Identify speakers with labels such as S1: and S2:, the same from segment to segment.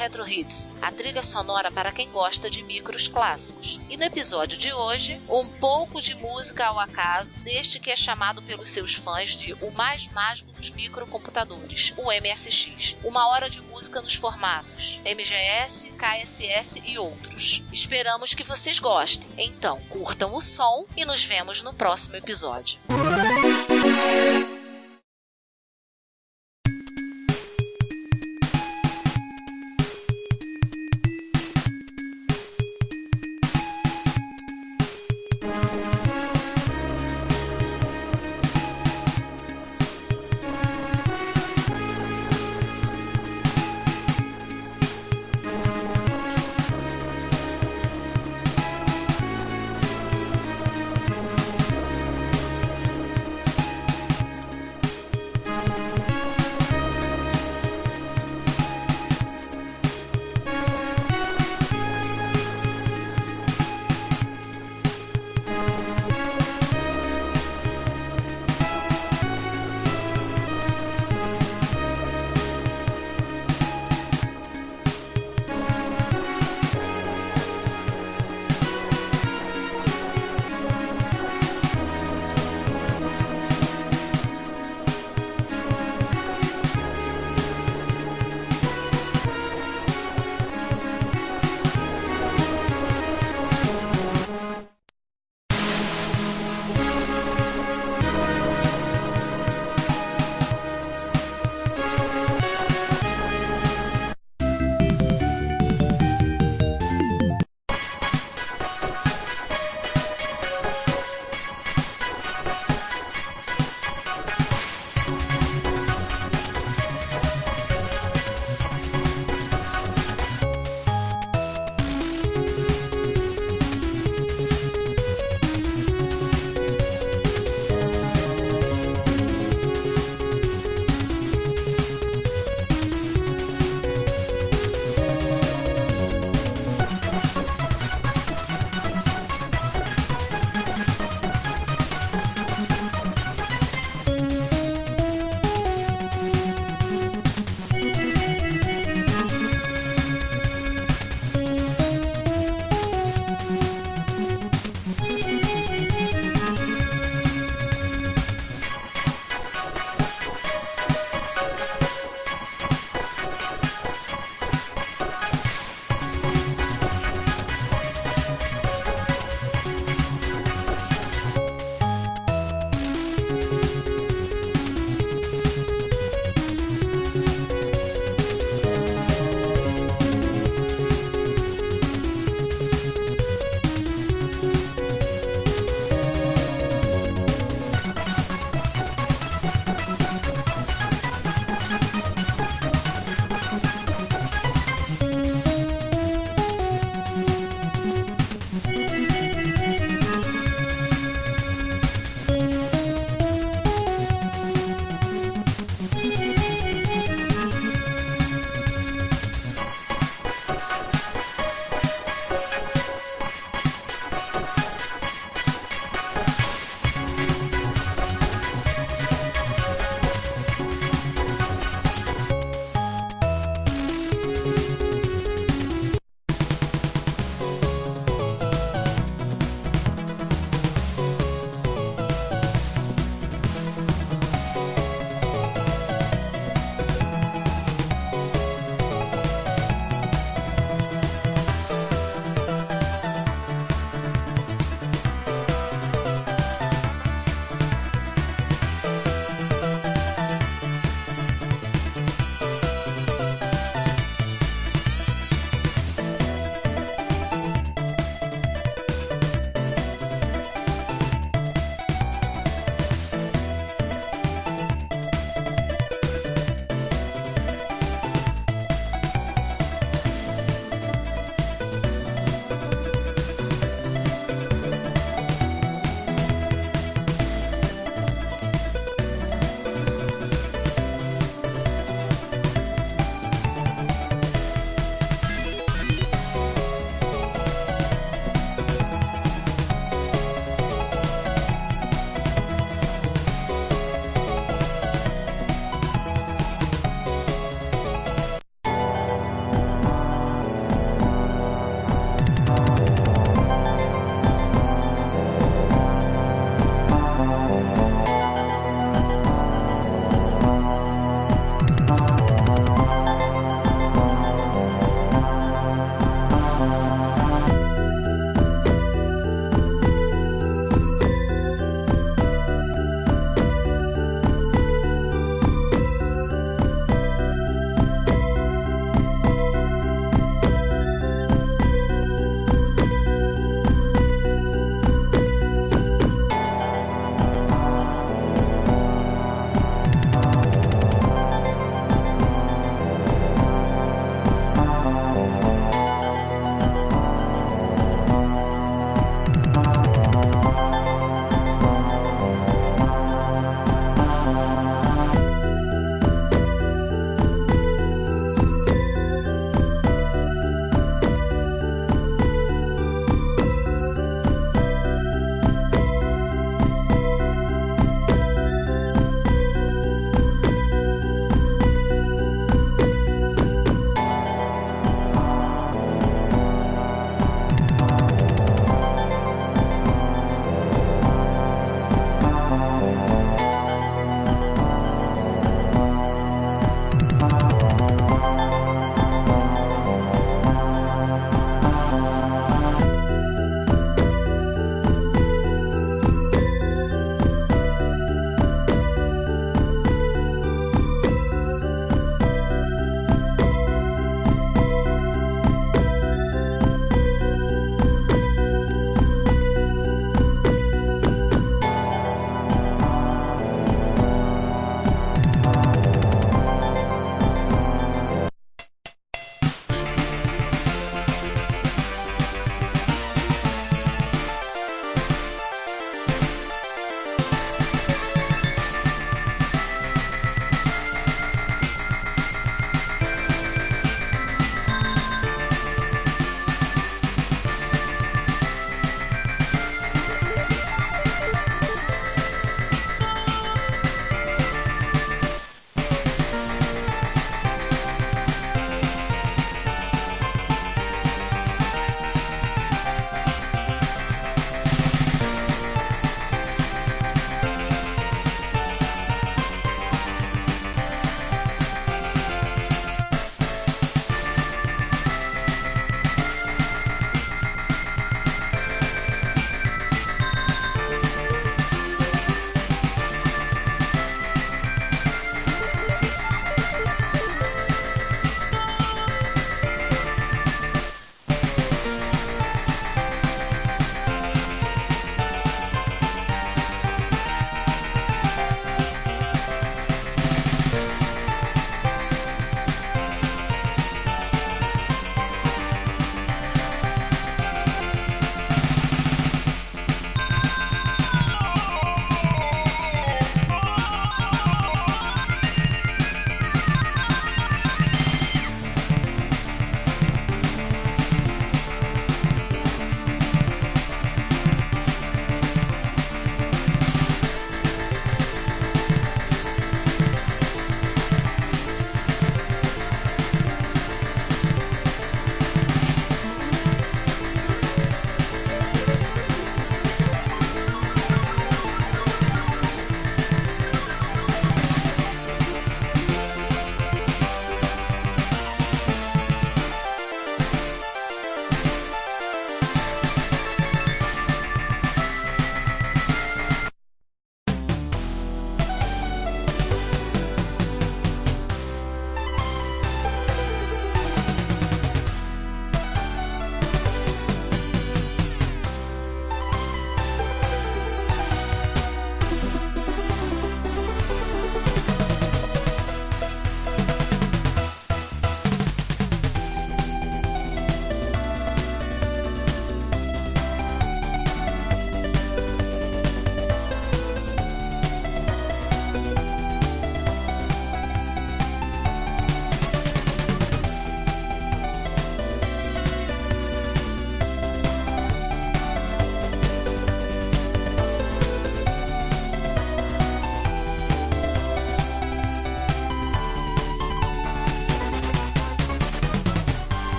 S1: Retro Hits, a trilha sonora para quem gosta de micros clássicos. E no episódio de hoje, um pouco de música ao acaso deste que é chamado pelos seus fãs de o mais mágico dos microcomputadores, o MSX. Uma hora de música nos formatos MGS, KSS e outros. Esperamos que vocês gostem. Então, curtam o som e nos vemos no próximo episódio.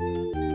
S1: Música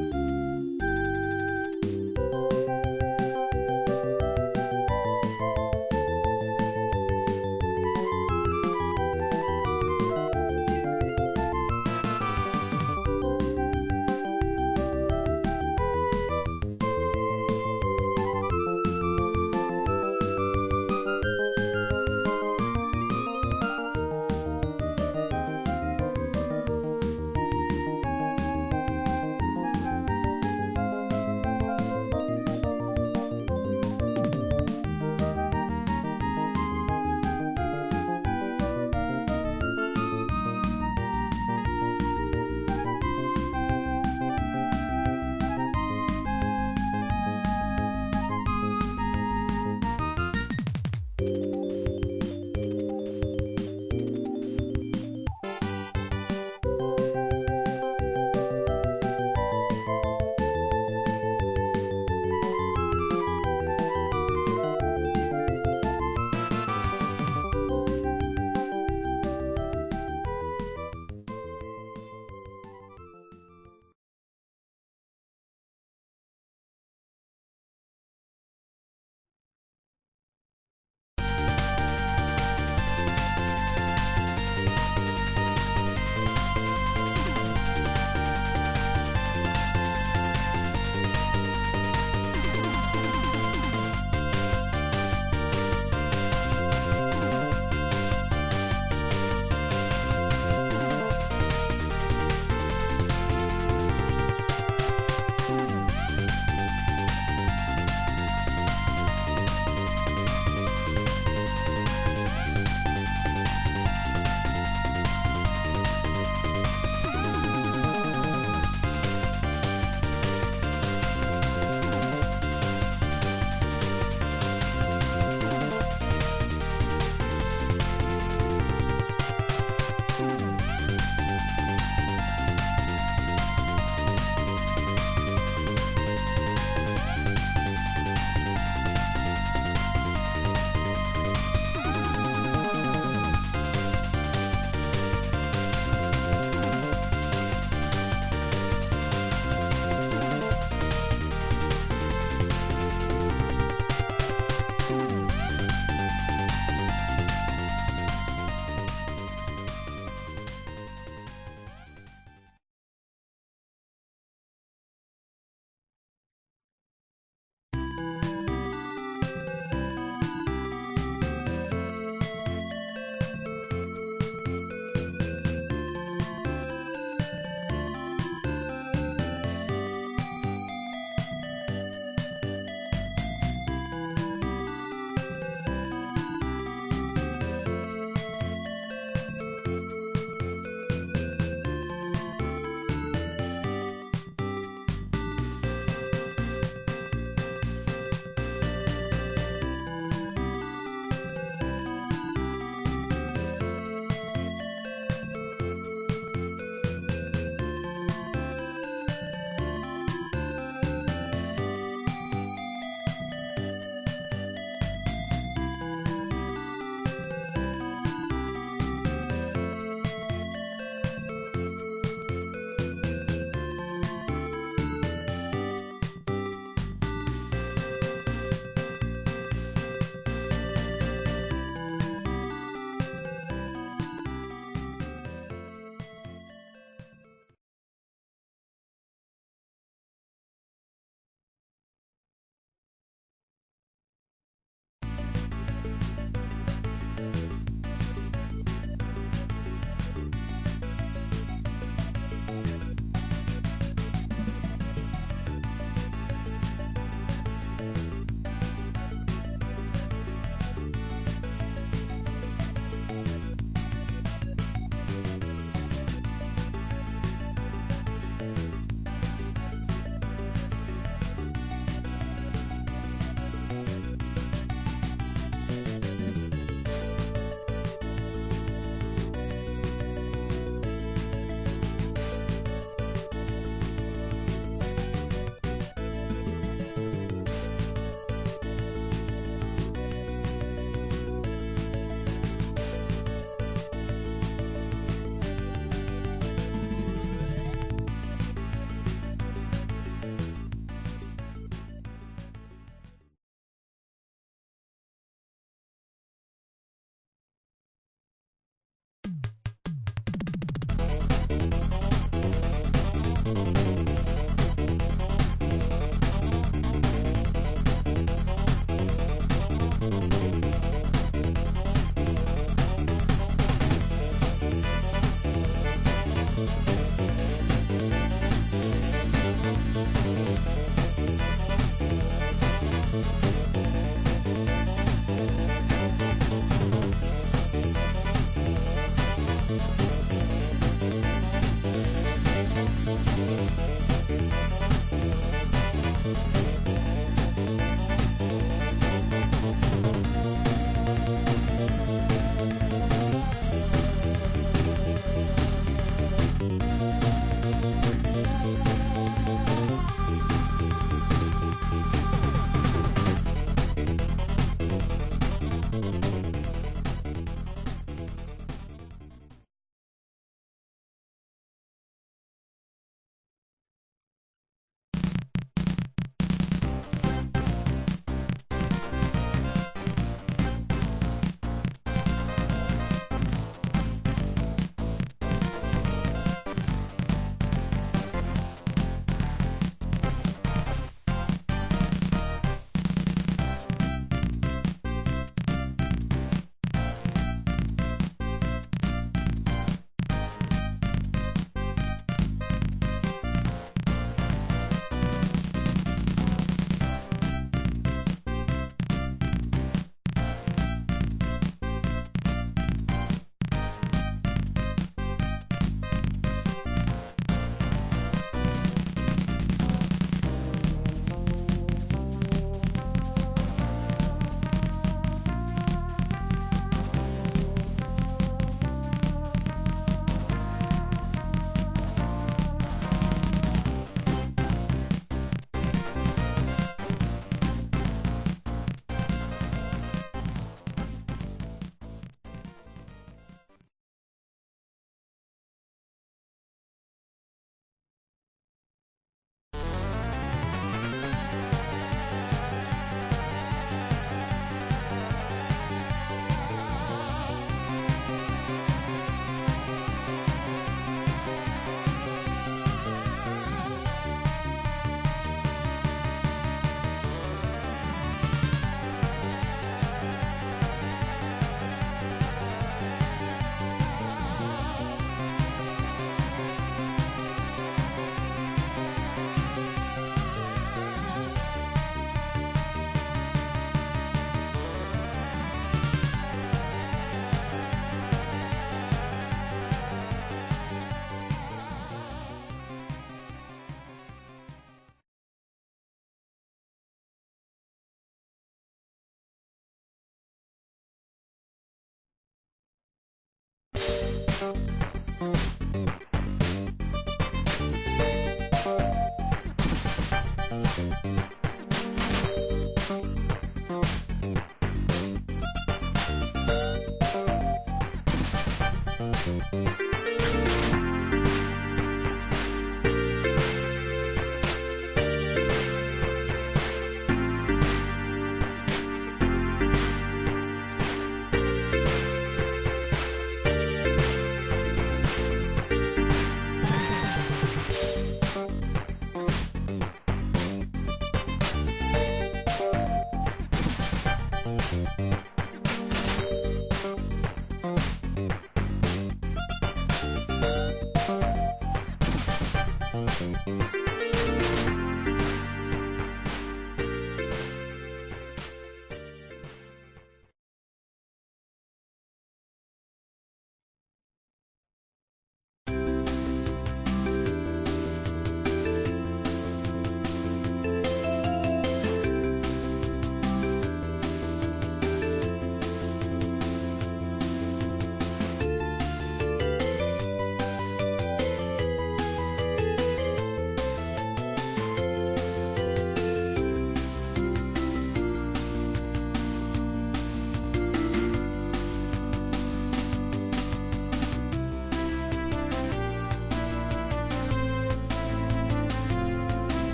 S1: Thank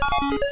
S1: Thank you.